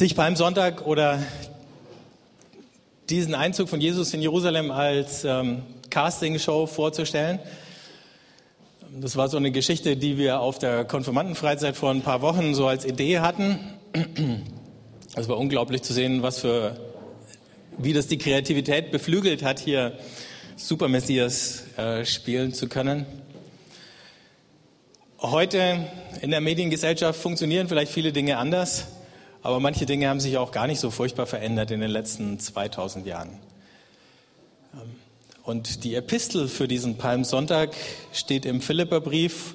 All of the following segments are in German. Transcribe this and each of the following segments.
sich beim Sonntag oder diesen Einzug von Jesus in Jerusalem als ähm, Castingshow vorzustellen. Das war so eine Geschichte, die wir auf der Konfirmandenfreizeit vor ein paar Wochen so als Idee hatten. Es war unglaublich zu sehen, was für, wie das die Kreativität beflügelt hat, hier Super Messias äh, spielen zu können. Heute in der Mediengesellschaft funktionieren vielleicht viele Dinge anders. Aber manche Dinge haben sich auch gar nicht so furchtbar verändert in den letzten 2000 Jahren. Ähm, und die Epistel für diesen Palmsonntag steht im Philipperbrief,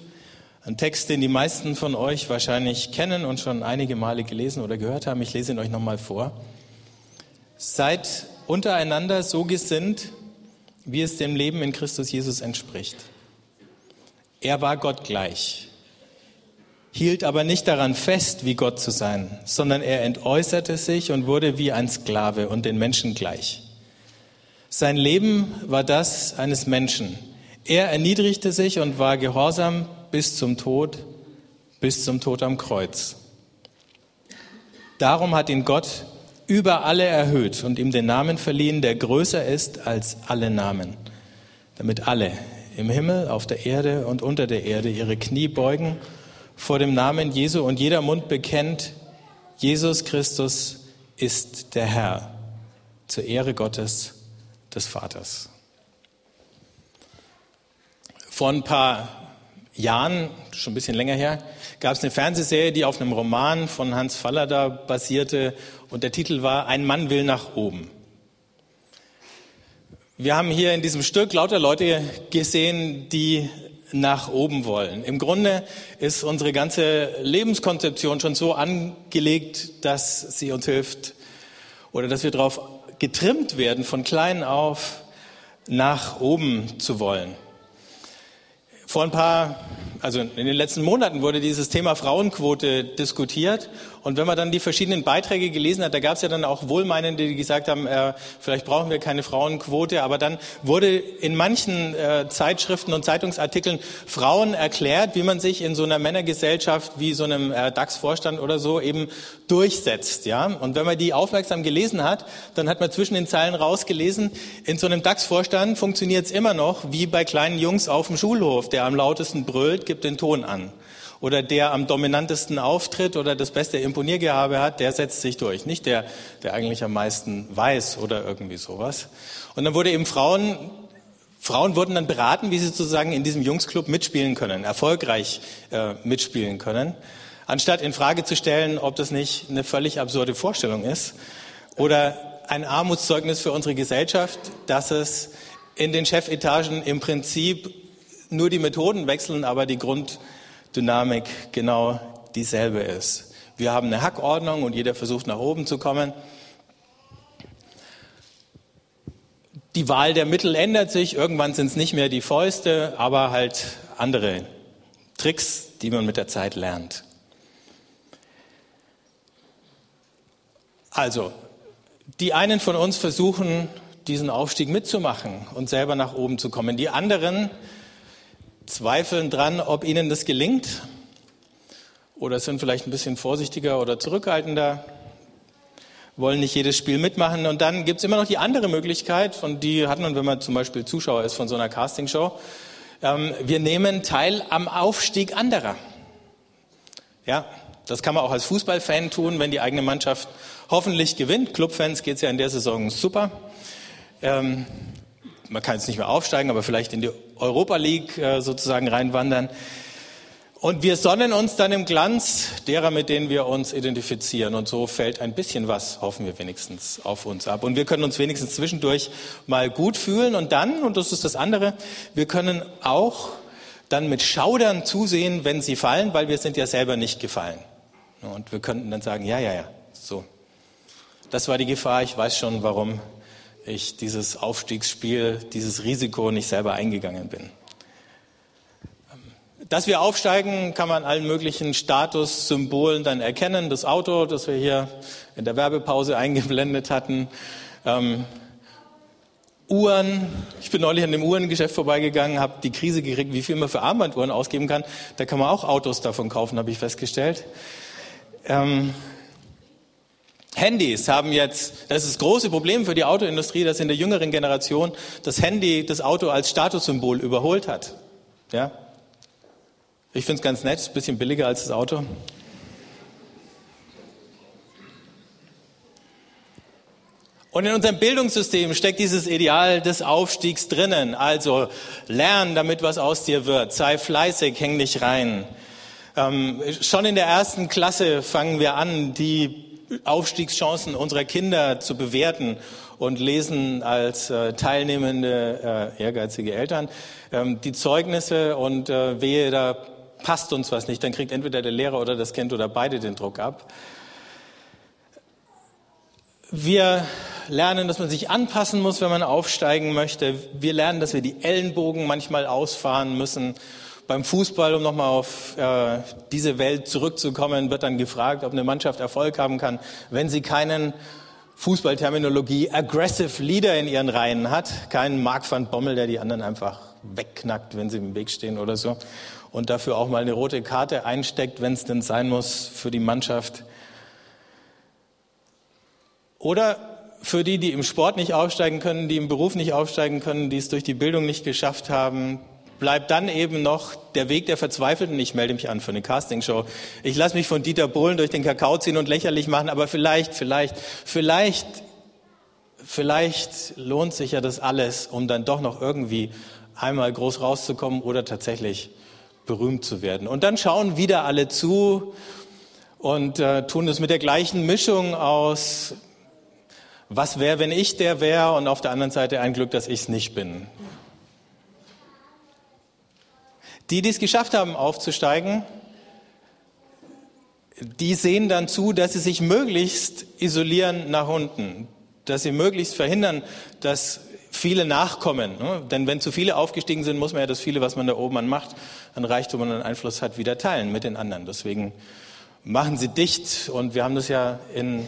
ein Text, den die meisten von euch wahrscheinlich kennen und schon einige Male gelesen oder gehört haben. Ich lese ihn euch nochmal vor. Seid untereinander so gesinnt, wie es dem Leben in Christus Jesus entspricht. Er war Gott gleich hielt aber nicht daran fest, wie Gott zu sein, sondern er entäußerte sich und wurde wie ein Sklave und den Menschen gleich. Sein Leben war das eines Menschen. Er erniedrigte sich und war gehorsam bis zum Tod, bis zum Tod am Kreuz. Darum hat ihn Gott über alle erhöht und ihm den Namen verliehen, der größer ist als alle Namen, damit alle im Himmel, auf der Erde und unter der Erde ihre Knie beugen vor dem Namen Jesu und jeder Mund bekennt, Jesus Christus ist der Herr, zur Ehre Gottes des Vaters. Vor ein paar Jahren, schon ein bisschen länger her, gab es eine Fernsehserie, die auf einem Roman von Hans Fallada basierte und der Titel war Ein Mann will nach oben. Wir haben hier in diesem Stück lauter Leute gesehen, die nach oben wollen. Im Grunde ist unsere ganze Lebenskonzeption schon so angelegt, dass sie uns hilft oder dass wir darauf getrimmt werden, von klein auf nach oben zu wollen. Vor ein paar, also in den letzten Monaten wurde dieses Thema Frauenquote diskutiert. Und wenn man dann die verschiedenen Beiträge gelesen hat, da gab es ja dann auch Wohlmeinende, die gesagt haben, äh, vielleicht brauchen wir keine Frauenquote. Aber dann wurde in manchen äh, Zeitschriften und Zeitungsartikeln Frauen erklärt, wie man sich in so einer Männergesellschaft wie so einem äh, DAX-Vorstand oder so eben durchsetzt. Ja? Und wenn man die aufmerksam gelesen hat, dann hat man zwischen den Zeilen rausgelesen, in so einem DAX-Vorstand funktioniert es immer noch wie bei kleinen Jungs auf dem Schulhof der am lautesten brüllt, gibt den Ton an. Oder der am dominantesten auftritt oder das beste Imponiergehabe hat, der setzt sich durch. Nicht der, der eigentlich am meisten weiß oder irgendwie sowas. Und dann wurde eben Frauen, Frauen wurden dann beraten, wie sie sozusagen in diesem Jungsclub mitspielen können, erfolgreich äh, mitspielen können. Anstatt in Frage zu stellen, ob das nicht eine völlig absurde Vorstellung ist oder ein Armutszeugnis für unsere Gesellschaft, dass es in den Chefetagen im Prinzip nur die Methoden wechseln, aber die Grunddynamik genau dieselbe ist. Wir haben eine Hackordnung und jeder versucht nach oben zu kommen. Die Wahl der Mittel ändert sich. Irgendwann sind es nicht mehr die Fäuste, aber halt andere Tricks, die man mit der Zeit lernt. Also, die einen von uns versuchen, diesen Aufstieg mitzumachen und selber nach oben zu kommen. Die anderen zweifeln dran, ob ihnen das gelingt oder sind vielleicht ein bisschen vorsichtiger oder zurückhaltender, wollen nicht jedes Spiel mitmachen. Und dann gibt es immer noch die andere Möglichkeit, und die hat man, wenn man zum Beispiel Zuschauer ist von so einer Castingshow. Ähm, wir nehmen teil am Aufstieg anderer. Ja, das kann man auch als Fußballfan tun, wenn die eigene Mannschaft hoffentlich gewinnt. Clubfans geht es ja in der Saison super. Ähm, man kann jetzt nicht mehr aufsteigen, aber vielleicht in die Europa League äh, sozusagen reinwandern. Und wir sonnen uns dann im Glanz derer, mit denen wir uns identifizieren. Und so fällt ein bisschen was, hoffen wir wenigstens, auf uns ab. Und wir können uns wenigstens zwischendurch mal gut fühlen. Und dann, und das ist das andere, wir können auch dann mit Schaudern zusehen, wenn sie fallen, weil wir sind ja selber nicht gefallen. Und wir könnten dann sagen, ja, ja, ja, so. Das war die Gefahr, ich weiß schon, warum ich dieses Aufstiegsspiel, dieses Risiko nicht selber eingegangen bin. Dass wir aufsteigen, kann man allen möglichen Statussymbolen dann erkennen. Das Auto, das wir hier in der Werbepause eingeblendet hatten. Ähm, Uhren. Ich bin neulich an dem Uhrengeschäft vorbeigegangen, habe die Krise gekriegt, wie viel man für Armbanduhren ausgeben kann. Da kann man auch Autos davon kaufen, habe ich festgestellt. Ähm, Handys haben jetzt, das ist das große Problem für die Autoindustrie, dass in der jüngeren Generation das Handy das Auto als Statussymbol überholt hat. Ja? Ich finde es ganz nett, bisschen billiger als das Auto. Und in unserem Bildungssystem steckt dieses Ideal des Aufstiegs drinnen. Also lern, damit was aus dir wird. Sei fleißig, häng dich rein. Ähm, schon in der ersten Klasse fangen wir an, die Aufstiegschancen unserer Kinder zu bewerten und lesen als äh, teilnehmende, äh, ehrgeizige Eltern ähm, die Zeugnisse und äh, wehe, da passt uns was nicht, dann kriegt entweder der Lehrer oder das Kind oder beide den Druck ab. Wir lernen, dass man sich anpassen muss, wenn man aufsteigen möchte. Wir lernen, dass wir die Ellenbogen manchmal ausfahren müssen. Beim Fußball, um nochmal auf äh, diese Welt zurückzukommen, wird dann gefragt, ob eine Mannschaft Erfolg haben kann, wenn sie keinen Fußballterminologie aggressive Leader in ihren Reihen hat, keinen Mark van Bommel, der die anderen einfach wegknackt, wenn sie im Weg stehen oder so und dafür auch mal eine rote Karte einsteckt, wenn es denn sein muss für die Mannschaft. Oder für die, die im Sport nicht aufsteigen können, die im Beruf nicht aufsteigen können, die es durch die Bildung nicht geschafft haben, bleibt dann eben noch der Weg der Verzweifelten. Ich melde mich an für eine Castingshow. Ich lasse mich von Dieter Bohlen durch den Kakao ziehen und lächerlich machen, aber vielleicht, vielleicht, vielleicht, vielleicht lohnt sich ja das alles, um dann doch noch irgendwie einmal groß rauszukommen oder tatsächlich berühmt zu werden. Und dann schauen wieder alle zu und äh, tun es mit der gleichen Mischung aus was wäre, wenn ich der wäre und auf der anderen Seite ein Glück, dass ich es nicht bin. Die, die es geschafft haben, aufzusteigen, die sehen dann zu, dass sie sich möglichst isolieren nach unten, dass sie möglichst verhindern, dass viele nachkommen. Ne? Denn wenn zu viele aufgestiegen sind, muss man ja das viele, was man da oben an Macht, an Reichtum und an Einfluss hat, wieder teilen mit den anderen. Deswegen machen sie dicht und wir haben das ja in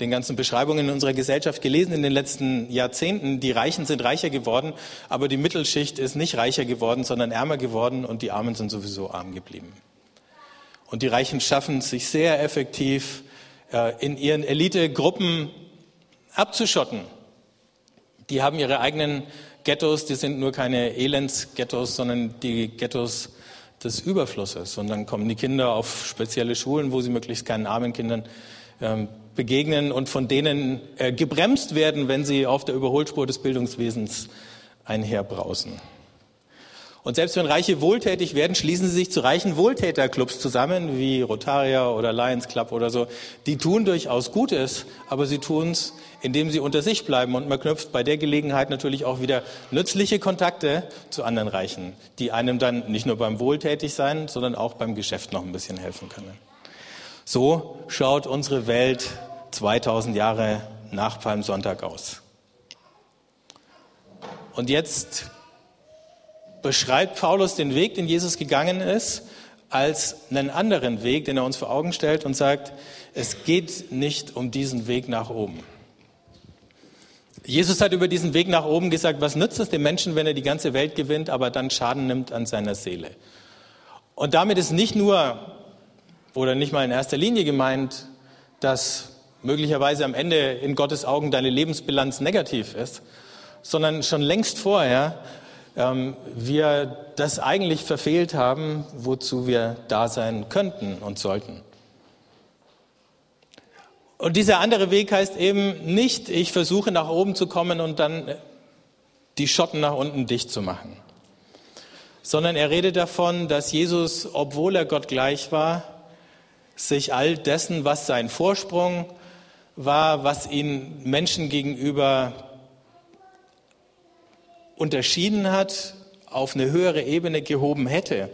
den ganzen Beschreibungen in unserer Gesellschaft gelesen in den letzten Jahrzehnten. Die Reichen sind reicher geworden, aber die Mittelschicht ist nicht reicher geworden, sondern ärmer geworden und die Armen sind sowieso arm geblieben. Und die Reichen schaffen es, sich sehr effektiv äh, in ihren Elitegruppen abzuschotten. Die haben ihre eigenen Ghettos, die sind nur keine Elendsghettos, sondern die Ghettos des Überflusses. Und dann kommen die Kinder auf spezielle Schulen, wo sie möglichst keinen armen Kindern ähm, begegnen und von denen äh, gebremst werden, wenn sie auf der Überholspur des Bildungswesens einherbrausen. Und selbst wenn Reiche wohltätig werden, schließen sie sich zu reichen Wohltäterclubs zusammen, wie Rotaria oder Lions Club oder so. Die tun durchaus Gutes, aber sie tun es, indem sie unter sich bleiben. Und man knüpft bei der Gelegenheit natürlich auch wieder nützliche Kontakte zu anderen Reichen, die einem dann nicht nur beim Wohltätigsein, sondern auch beim Geschäft noch ein bisschen helfen können. So schaut unsere Welt 2000 Jahre nach Palmsonntag aus. Und jetzt beschreibt Paulus den Weg, den Jesus gegangen ist, als einen anderen Weg, den er uns vor Augen stellt und sagt, es geht nicht um diesen Weg nach oben. Jesus hat über diesen Weg nach oben gesagt, was nützt es dem Menschen, wenn er die ganze Welt gewinnt, aber dann Schaden nimmt an seiner Seele. Und damit ist nicht nur oder nicht mal in erster Linie gemeint, dass möglicherweise am Ende in Gottes Augen deine Lebensbilanz negativ ist, sondern schon längst vorher ähm, wir das eigentlich verfehlt haben, wozu wir da sein könnten und sollten. Und dieser andere Weg heißt eben nicht, ich versuche nach oben zu kommen und dann die Schotten nach unten dicht zu machen, sondern er redet davon, dass Jesus, obwohl er Gott gleich war, sich all dessen, was sein Vorsprung war, was ihn Menschen gegenüber unterschieden hat, auf eine höhere Ebene gehoben hätte,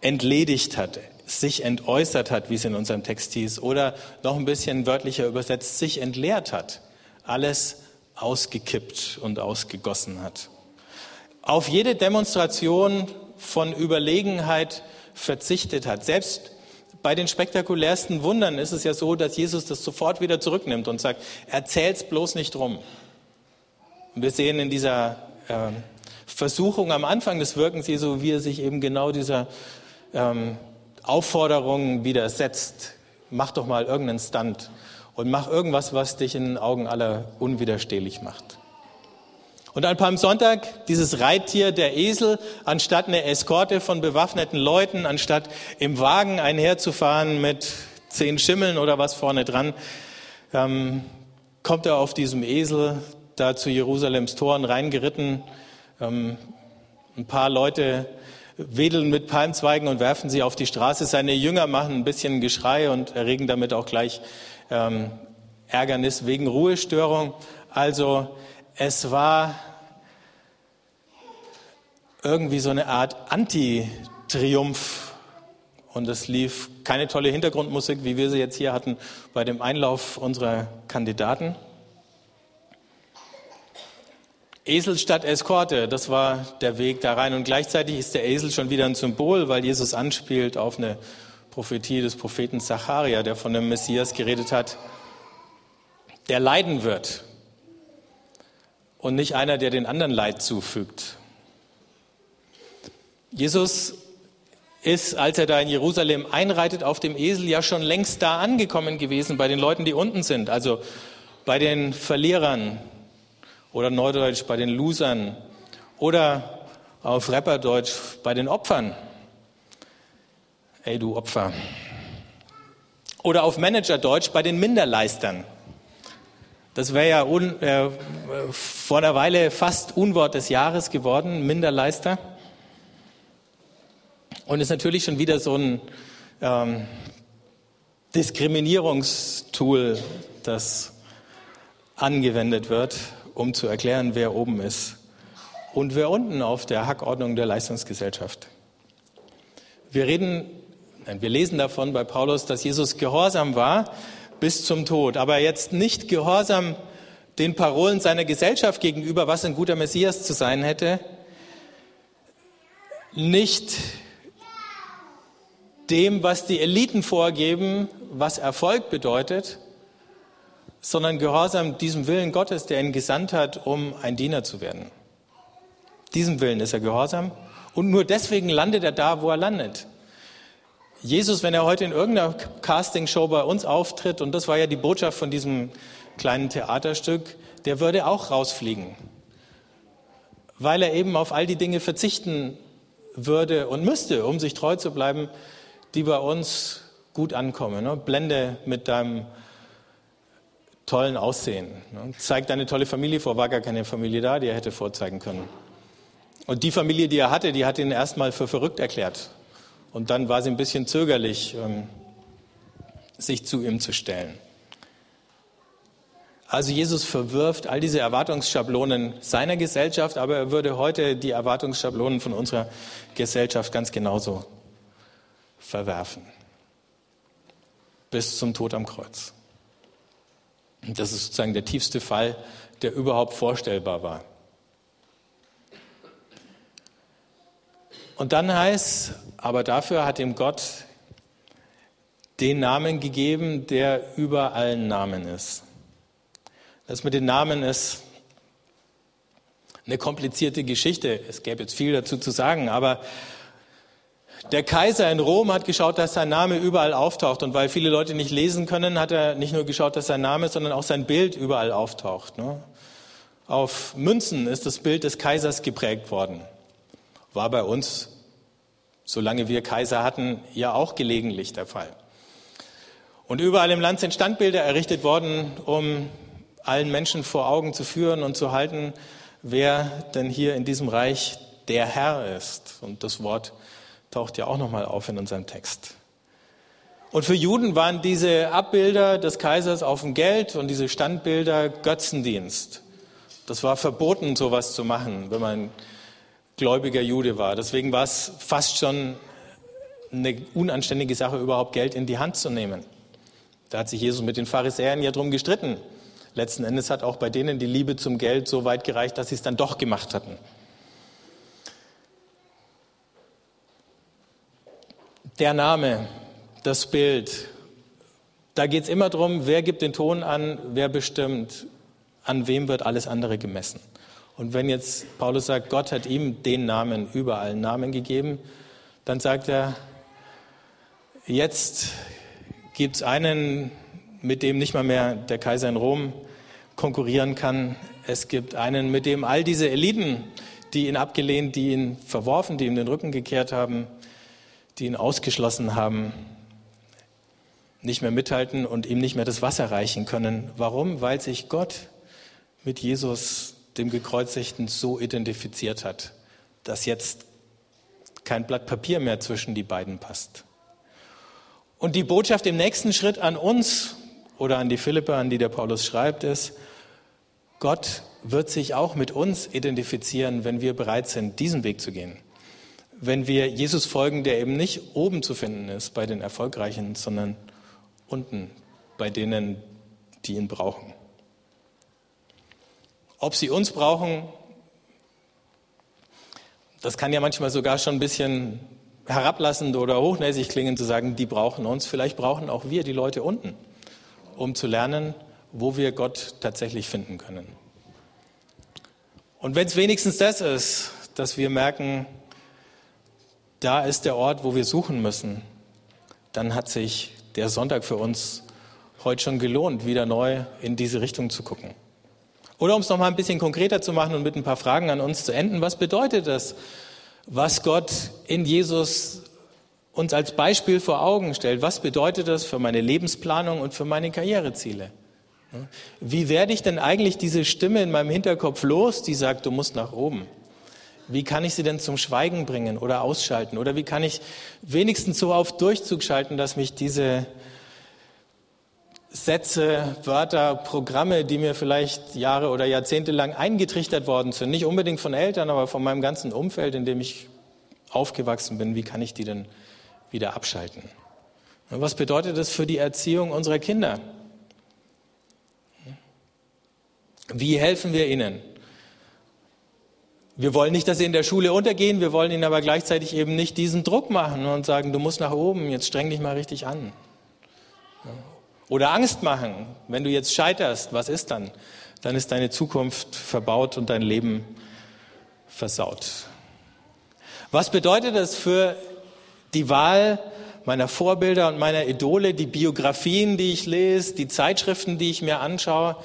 entledigt hat, sich entäußert hat, wie es in unserem Text hieß, oder noch ein bisschen wörtlicher übersetzt, sich entleert hat, alles ausgekippt und ausgegossen hat. Auf jede Demonstration von Überlegenheit verzichtet hat. Selbst bei den spektakulärsten Wundern ist es ja so, dass Jesus das sofort wieder zurücknimmt und sagt, erzähl's bloß nicht drum. Und wir sehen in dieser äh, Versuchung am Anfang des Wirkens Jesu, wie er sich eben genau dieser ähm, Aufforderung widersetzt. mach doch mal irgendeinen Stunt und mach irgendwas, was dich in den Augen aller unwiderstehlich macht. Und an Palmsonntag dieses Reittier, der Esel, anstatt eine Eskorte von bewaffneten Leuten, anstatt im Wagen einherzufahren mit zehn Schimmeln oder was vorne dran, ähm, kommt er auf diesem Esel da zu Jerusalems Toren reingeritten. Ähm, ein paar Leute wedeln mit Palmzweigen und werfen sie auf die Straße. Seine Jünger machen ein bisschen Geschrei und erregen damit auch gleich ähm, Ärgernis wegen Ruhestörung. Also es war irgendwie so eine Art Anti-Triumph. Und es lief keine tolle Hintergrundmusik, wie wir sie jetzt hier hatten bei dem Einlauf unserer Kandidaten. Esel statt Eskorte, das war der Weg da rein. Und gleichzeitig ist der Esel schon wieder ein Symbol, weil Jesus anspielt auf eine Prophetie des Propheten Zacharia, der von dem Messias geredet hat, der leiden wird und nicht einer, der den anderen Leid zufügt. Jesus ist, als er da in Jerusalem einreitet auf dem Esel, ja schon längst da angekommen gewesen bei den Leuten, die unten sind, also bei den Verlierern, oder Neudeutsch bei den Losern oder auf Rapperdeutsch bei den Opfern. Ey, du Opfer. Oder auf Managerdeutsch bei den Minderleistern. Das wäre ja un, äh, vor einer Weile fast Unwort des Jahres geworden, Minderleister. Und ist natürlich schon wieder so ein ähm, Diskriminierungstool, das angewendet wird um zu erklären, wer oben ist und wer unten auf der Hackordnung der Leistungsgesellschaft. Wir reden, wir lesen davon bei Paulus, dass Jesus gehorsam war bis zum Tod, aber jetzt nicht gehorsam den Parolen seiner Gesellschaft gegenüber, was ein guter Messias zu sein hätte, nicht dem, was die Eliten vorgeben, was Erfolg bedeutet, sondern Gehorsam diesem Willen Gottes, der ihn gesandt hat, um ein Diener zu werden. Diesem Willen ist er Gehorsam und nur deswegen landet er da, wo er landet. Jesus, wenn er heute in irgendeiner Castingshow bei uns auftritt, und das war ja die Botschaft von diesem kleinen Theaterstück, der würde auch rausfliegen, weil er eben auf all die Dinge verzichten würde und müsste, um sich treu zu bleiben, die bei uns gut ankommen. Ne? Blende mit deinem tollen Aussehen. Ne? Zeigt eine tolle Familie vor, war gar keine Familie da, die er hätte vorzeigen können. Und die Familie, die er hatte, die hat ihn erstmal für verrückt erklärt. Und dann war sie ein bisschen zögerlich, ähm, sich zu ihm zu stellen. Also Jesus verwirft all diese Erwartungsschablonen seiner Gesellschaft, aber er würde heute die Erwartungsschablonen von unserer Gesellschaft ganz genauso verwerfen. Bis zum Tod am Kreuz. Das ist sozusagen der tiefste Fall, der überhaupt vorstellbar war. Und dann heißt, aber dafür hat ihm Gott den Namen gegeben, der über allen Namen ist. Das mit den Namen ist eine komplizierte Geschichte. Es gäbe jetzt viel dazu zu sagen, aber der Kaiser in Rom hat geschaut, dass sein Name überall auftaucht. Und weil viele Leute nicht lesen können, hat er nicht nur geschaut, dass sein Name, sondern auch sein Bild überall auftaucht. Ne? Auf Münzen ist das Bild des Kaisers geprägt worden. War bei uns, solange wir Kaiser hatten, ja auch gelegentlich der Fall. Und überall im Land sind Standbilder errichtet worden, um allen Menschen vor Augen zu führen und zu halten, wer denn hier in diesem Reich der Herr ist. Und das Wort taucht ja auch nochmal auf in unserem Text. Und für Juden waren diese Abbilder des Kaisers auf dem Geld und diese Standbilder Götzendienst. Das war verboten, sowas zu machen, wenn man gläubiger Jude war. Deswegen war es fast schon eine unanständige Sache, überhaupt Geld in die Hand zu nehmen. Da hat sich Jesus mit den Pharisäern ja drum gestritten. Letzten Endes hat auch bei denen die Liebe zum Geld so weit gereicht, dass sie es dann doch gemacht hatten. Der Name, das Bild, da geht es immer darum, wer gibt den Ton an, wer bestimmt, an wem wird alles andere gemessen. Und wenn jetzt Paulus sagt, Gott hat ihm den Namen über allen Namen gegeben, dann sagt er, jetzt gibt es einen, mit dem nicht mal mehr der Kaiser in Rom konkurrieren kann. Es gibt einen, mit dem all diese Eliten, die ihn abgelehnt, die ihn verworfen, die ihm den Rücken gekehrt haben, die ihn ausgeschlossen haben, nicht mehr mithalten und ihm nicht mehr das Wasser reichen können. Warum? Weil sich Gott mit Jesus, dem Gekreuzigten, so identifiziert hat, dass jetzt kein Blatt Papier mehr zwischen die beiden passt. Und die Botschaft im nächsten Schritt an uns oder an die Philippe, an die der Paulus schreibt, ist, Gott wird sich auch mit uns identifizieren, wenn wir bereit sind, diesen Weg zu gehen. Wenn wir Jesus folgen, der eben nicht oben zu finden ist bei den Erfolgreichen, sondern unten bei denen, die ihn brauchen. Ob sie uns brauchen, das kann ja manchmal sogar schon ein bisschen herablassend oder hochnäsig klingen, zu sagen, die brauchen uns. Vielleicht brauchen auch wir die Leute unten, um zu lernen, wo wir Gott tatsächlich finden können. Und wenn es wenigstens das ist, dass wir merken, da ist der Ort, wo wir suchen müssen, dann hat sich der Sonntag für uns heute schon gelohnt, wieder neu in diese Richtung zu gucken. Oder um es noch mal ein bisschen konkreter zu machen und mit ein paar Fragen an uns zu enden, was bedeutet das, was Gott in Jesus uns als Beispiel vor Augen stellt? Was bedeutet das für meine Lebensplanung und für meine Karriereziele? Wie werde ich denn eigentlich diese Stimme in meinem Hinterkopf los, die sagt, du musst nach oben? Wie kann ich sie denn zum Schweigen bringen oder ausschalten? Oder wie kann ich wenigstens so auf Durchzug schalten, dass mich diese Sätze, Wörter, Programme, die mir vielleicht Jahre oder Jahrzehnte lang eingetrichtert worden sind, nicht unbedingt von Eltern, aber von meinem ganzen Umfeld, in dem ich aufgewachsen bin, wie kann ich die denn wieder abschalten? Und was bedeutet das für die Erziehung unserer Kinder? Wie helfen wir ihnen? Wir wollen nicht, dass sie in der Schule untergehen, wir wollen ihnen aber gleichzeitig eben nicht diesen Druck machen und sagen, du musst nach oben, jetzt streng dich mal richtig an. Oder Angst machen. Wenn du jetzt scheiterst, was ist dann? Dann ist deine Zukunft verbaut und dein Leben versaut. Was bedeutet das für die Wahl meiner Vorbilder und meiner Idole, die Biografien, die ich lese, die Zeitschriften, die ich mir anschaue?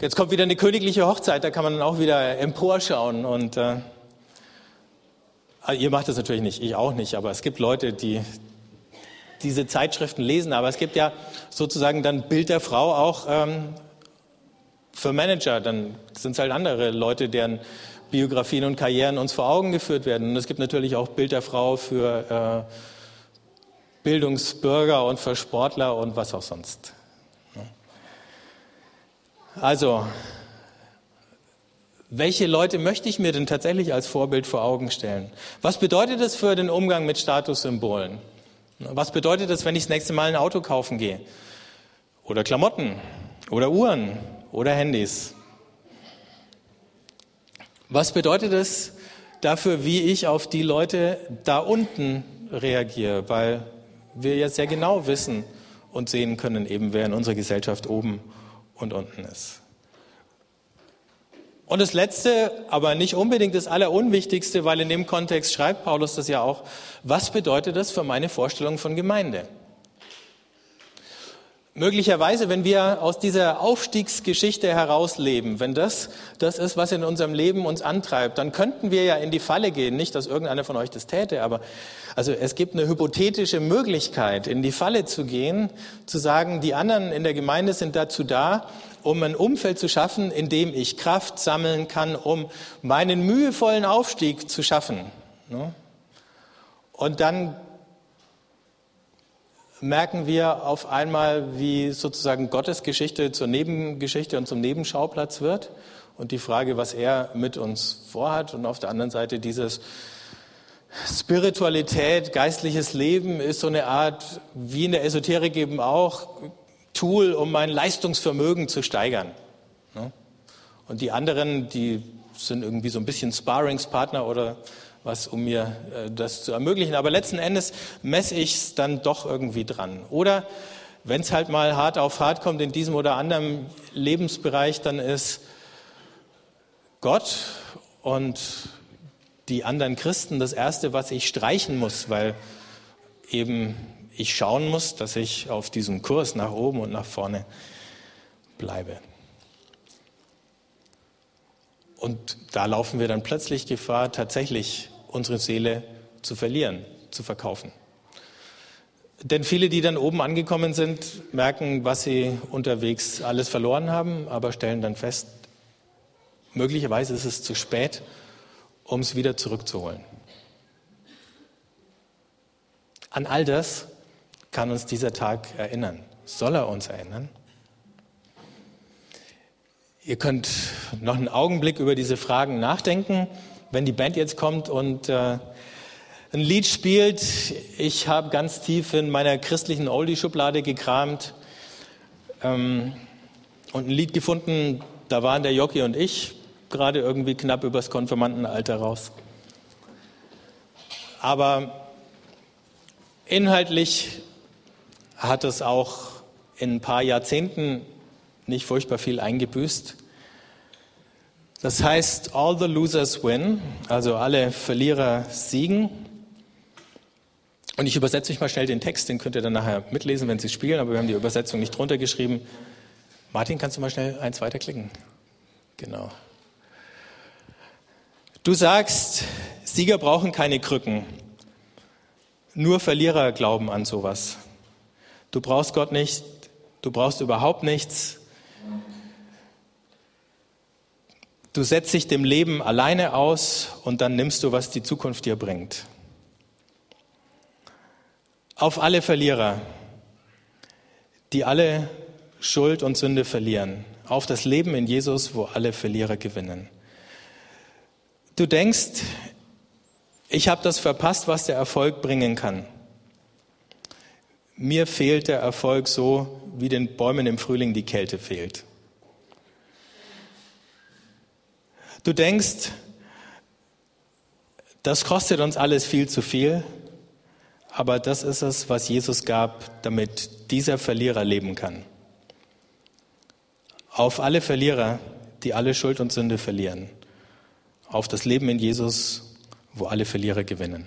Jetzt kommt wieder eine königliche Hochzeit, da kann man dann auch wieder emporschauen. Und äh, ihr macht das natürlich nicht, ich auch nicht, aber es gibt Leute, die, diese Zeitschriften lesen. Aber es gibt ja sozusagen dann Bild der Frau auch ähm, für Manager. Dann sind es halt andere Leute, deren Biografien und Karrieren uns vor Augen geführt werden. Und es gibt natürlich auch Bild der Frau für äh, Bildungsbürger und für Sportler und was auch sonst. Also, welche Leute möchte ich mir denn tatsächlich als Vorbild vor Augen stellen? Was bedeutet das für den Umgang mit Statussymbolen? Was bedeutet das, wenn ich das nächste Mal ein Auto kaufen gehe? Oder Klamotten? Oder Uhren? Oder Handys? Was bedeutet es dafür, wie ich auf die Leute da unten reagiere? Weil wir ja sehr genau wissen und sehen können, eben wer in unserer Gesellschaft oben und unten ist. Und das Letzte, aber nicht unbedingt das Allerunwichtigste, weil in dem Kontext schreibt Paulus das ja auch, was bedeutet das für meine Vorstellung von Gemeinde? Möglicherweise, wenn wir aus dieser Aufstiegsgeschichte herausleben, wenn das das ist, was in unserem Leben uns antreibt, dann könnten wir ja in die Falle gehen. Nicht, dass irgendeiner von euch das täte, aber also es gibt eine hypothetische Möglichkeit, in die Falle zu gehen, zu sagen, die anderen in der Gemeinde sind dazu da, um ein Umfeld zu schaffen, in dem ich Kraft sammeln kann, um meinen mühevollen Aufstieg zu schaffen. Ne? Und dann merken wir auf einmal, wie sozusagen Gottes Geschichte zur Nebengeschichte und zum Nebenschauplatz wird. Und die Frage, was er mit uns vorhat. Und auf der anderen Seite dieses Spiritualität, geistliches Leben ist so eine Art, wie in der Esoterik eben auch, Tool, um mein Leistungsvermögen zu steigern. Und die anderen, die sind irgendwie so ein bisschen Sparringspartner oder was, um mir äh, das zu ermöglichen. Aber letzten Endes messe ich es dann doch irgendwie dran. Oder wenn es halt mal hart auf hart kommt in diesem oder anderen Lebensbereich, dann ist Gott und die anderen Christen das Erste, was ich streichen muss, weil eben ich schauen muss, dass ich auf diesem Kurs nach oben und nach vorne bleibe. Und da laufen wir dann plötzlich Gefahr, tatsächlich unsere Seele zu verlieren, zu verkaufen. Denn viele, die dann oben angekommen sind, merken, was sie unterwegs alles verloren haben, aber stellen dann fest, möglicherweise ist es zu spät, um es wieder zurückzuholen. An all das kann uns dieser Tag erinnern. Soll er uns erinnern? Ihr könnt noch einen Augenblick über diese Fragen nachdenken, wenn die Band jetzt kommt und äh, ein Lied spielt. Ich habe ganz tief in meiner christlichen Oldie-Schublade gekramt ähm, und ein Lied gefunden, da waren der Jockey und ich gerade irgendwie knapp übers Konfirmandenalter raus. Aber inhaltlich hat es auch in ein paar Jahrzehnten nicht furchtbar viel eingebüßt. Das heißt, all the losers win, also alle Verlierer siegen. Und ich übersetze euch mal schnell den Text, den könnt ihr dann nachher mitlesen, wenn Sie spielen, aber wir haben die Übersetzung nicht drunter geschrieben. Martin, kannst du mal schnell eins weiterklicken? Genau. Du sagst, Sieger brauchen keine Krücken. Nur Verlierer glauben an sowas. Du brauchst Gott nicht, du brauchst überhaupt nichts. Du setzt dich dem Leben alleine aus und dann nimmst du, was die Zukunft dir bringt. Auf alle Verlierer, die alle Schuld und Sünde verlieren. Auf das Leben in Jesus, wo alle Verlierer gewinnen. Du denkst, ich habe das verpasst, was der Erfolg bringen kann. Mir fehlt der Erfolg so, wie den Bäumen im Frühling die Kälte fehlt. Du denkst, das kostet uns alles viel zu viel, aber das ist es, was Jesus gab, damit dieser Verlierer leben kann. Auf alle Verlierer, die alle Schuld und Sünde verlieren. Auf das Leben in Jesus, wo alle Verlierer gewinnen.